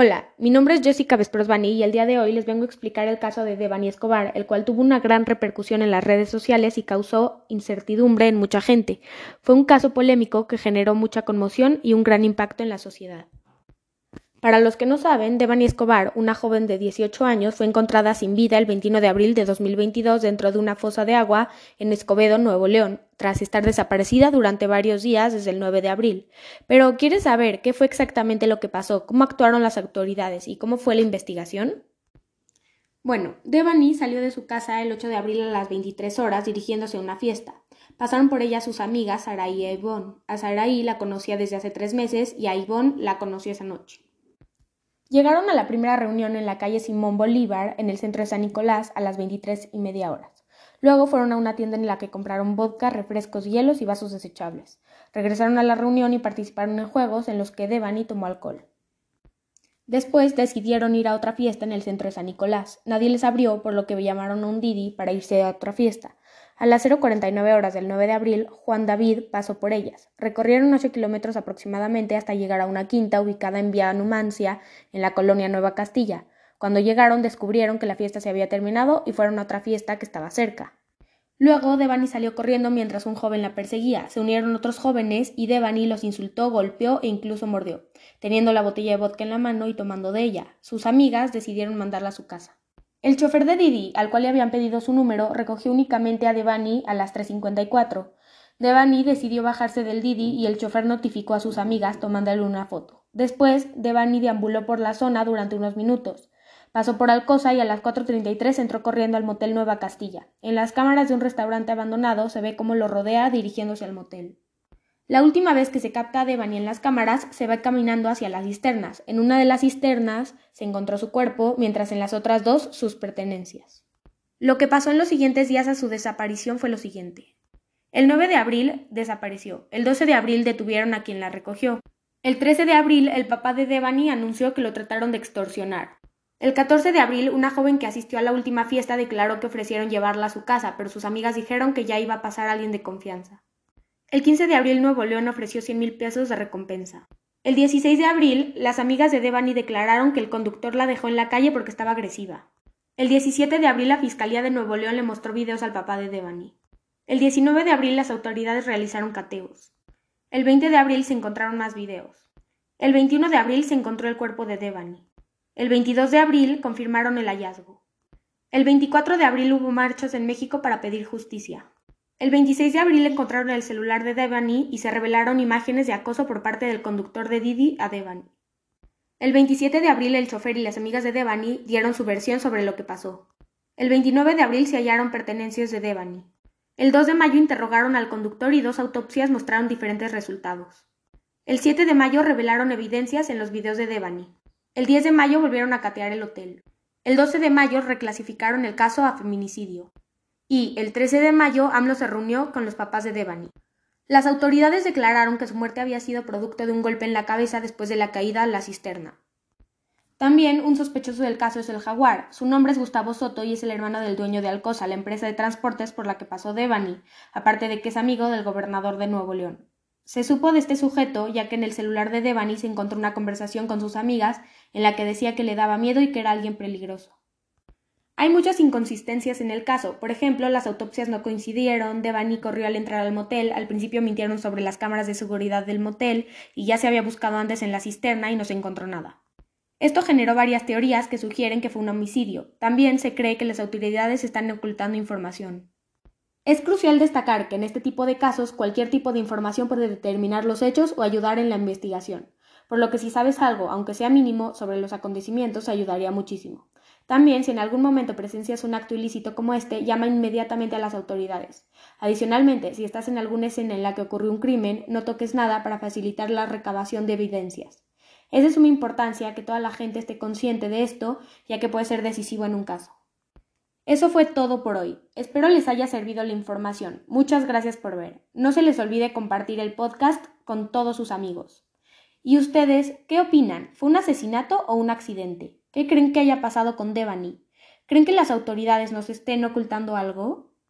Hola, mi nombre es Jessica Vesprosbani y el día de hoy les vengo a explicar el caso de Devani Escobar, el cual tuvo una gran repercusión en las redes sociales y causó incertidumbre en mucha gente. Fue un caso polémico que generó mucha conmoción y un gran impacto en la sociedad. Para los que no saben, Devani Escobar, una joven de 18 años, fue encontrada sin vida el 21 de abril de 2022 dentro de una fosa de agua en Escobedo, Nuevo León, tras estar desaparecida durante varios días desde el 9 de abril. Pero ¿quieres saber qué fue exactamente lo que pasó, cómo actuaron las autoridades y cómo fue la investigación? Bueno, Devani salió de su casa el 8 de abril a las 23 horas dirigiéndose a una fiesta. Pasaron por ella sus amigas Saraí y Ivonne. A Saraí la conocía desde hace tres meses y a Ivonne la conoció esa noche. Llegaron a la primera reunión en la calle Simón Bolívar, en el centro de San Nicolás, a las 23 y media horas. Luego fueron a una tienda en la que compraron vodka, refrescos, hielos y vasos desechables. Regresaron a la reunión y participaron en juegos en los que Devani tomó alcohol. Después decidieron ir a otra fiesta en el centro de San Nicolás. Nadie les abrió, por lo que llamaron a un Didi para irse a otra fiesta. A las 0.49 horas del 9 de abril, Juan David pasó por ellas. Recorrieron 8 kilómetros aproximadamente hasta llegar a una quinta ubicada en Vía Numancia, en la colonia Nueva Castilla. Cuando llegaron descubrieron que la fiesta se había terminado y fueron a otra fiesta que estaba cerca. Luego Devani salió corriendo mientras un joven la perseguía. Se unieron otros jóvenes y Devani los insultó, golpeó e incluso mordió, teniendo la botella de vodka en la mano y tomando de ella. Sus amigas decidieron mandarla a su casa. El chofer de Didi, al cual le habían pedido su número, recogió únicamente a Devani a las 3.54. Devani decidió bajarse del Didi y el chofer notificó a sus amigas tomándole una foto. Después, Devani deambuló por la zona durante unos minutos. Pasó por Alcosa y a las 4.33 entró corriendo al motel Nueva Castilla. En las cámaras de un restaurante abandonado se ve cómo lo rodea dirigiéndose al motel. La última vez que se capta a Devani en las cámaras, se va caminando hacia las cisternas. En una de las cisternas se encontró su cuerpo, mientras en las otras dos sus pertenencias. Lo que pasó en los siguientes días a su desaparición fue lo siguiente. El 9 de abril desapareció. El 12 de abril detuvieron a quien la recogió. El 13 de abril el papá de Devani anunció que lo trataron de extorsionar. El 14 de abril una joven que asistió a la última fiesta declaró que ofrecieron llevarla a su casa, pero sus amigas dijeron que ya iba a pasar alguien de confianza. El 15 de abril Nuevo León ofreció 100 mil pesos de recompensa. El 16 de abril, las amigas de Devani declararon que el conductor la dejó en la calle porque estaba agresiva. El 17 de abril, la Fiscalía de Nuevo León le mostró videos al papá de Devani. El 19 de abril, las autoridades realizaron cateos. El 20 de abril se encontraron más videos. El 21 de abril se encontró el cuerpo de Devani. El 22 de abril confirmaron el hallazgo. El 24 de abril hubo marchas en México para pedir justicia. El 26 de abril encontraron el celular de Devani y se revelaron imágenes de acoso por parte del conductor de Didi a Devani. El 27 de abril el chofer y las amigas de Devani dieron su versión sobre lo que pasó. El 29 de abril se hallaron pertenencias de Devani. El 2 de mayo interrogaron al conductor y dos autopsias mostraron diferentes resultados. El 7 de mayo revelaron evidencias en los videos de Devani. El 10 de mayo volvieron a catear el hotel. El 12 de mayo reclasificaron el caso a feminicidio y, el 13 de mayo, AMLO se reunió con los papás de Devani. Las autoridades declararon que su muerte había sido producto de un golpe en la cabeza después de la caída a la cisterna. También un sospechoso del caso es el Jaguar. Su nombre es Gustavo Soto y es el hermano del dueño de Alcosa, la empresa de transportes por la que pasó Devani, aparte de que es amigo del gobernador de Nuevo León. Se supo de este sujeto ya que en el celular de Devani se encontró una conversación con sus amigas en la que decía que le daba miedo y que era alguien peligroso. Hay muchas inconsistencias en el caso. Por ejemplo, las autopsias no coincidieron, Devani corrió al entrar al motel, al principio mintieron sobre las cámaras de seguridad del motel y ya se había buscado antes en la cisterna y no se encontró nada. Esto generó varias teorías que sugieren que fue un homicidio. También se cree que las autoridades están ocultando información. Es crucial destacar que en este tipo de casos cualquier tipo de información puede determinar los hechos o ayudar en la investigación, por lo que si sabes algo, aunque sea mínimo, sobre los acontecimientos ayudaría muchísimo. También, si en algún momento presencias un acto ilícito como este, llama inmediatamente a las autoridades. Adicionalmente, si estás en alguna escena en la que ocurrió un crimen, no toques nada para facilitar la recabación de evidencias. Es de suma importancia que toda la gente esté consciente de esto, ya que puede ser decisivo en un caso. Eso fue todo por hoy. Espero les haya servido la información. Muchas gracias por ver. No se les olvide compartir el podcast con todos sus amigos. ¿Y ustedes qué opinan? ¿Fue un asesinato o un accidente? ¿Qué creen que haya pasado con Devani? ¿Creen que las autoridades nos estén ocultando algo?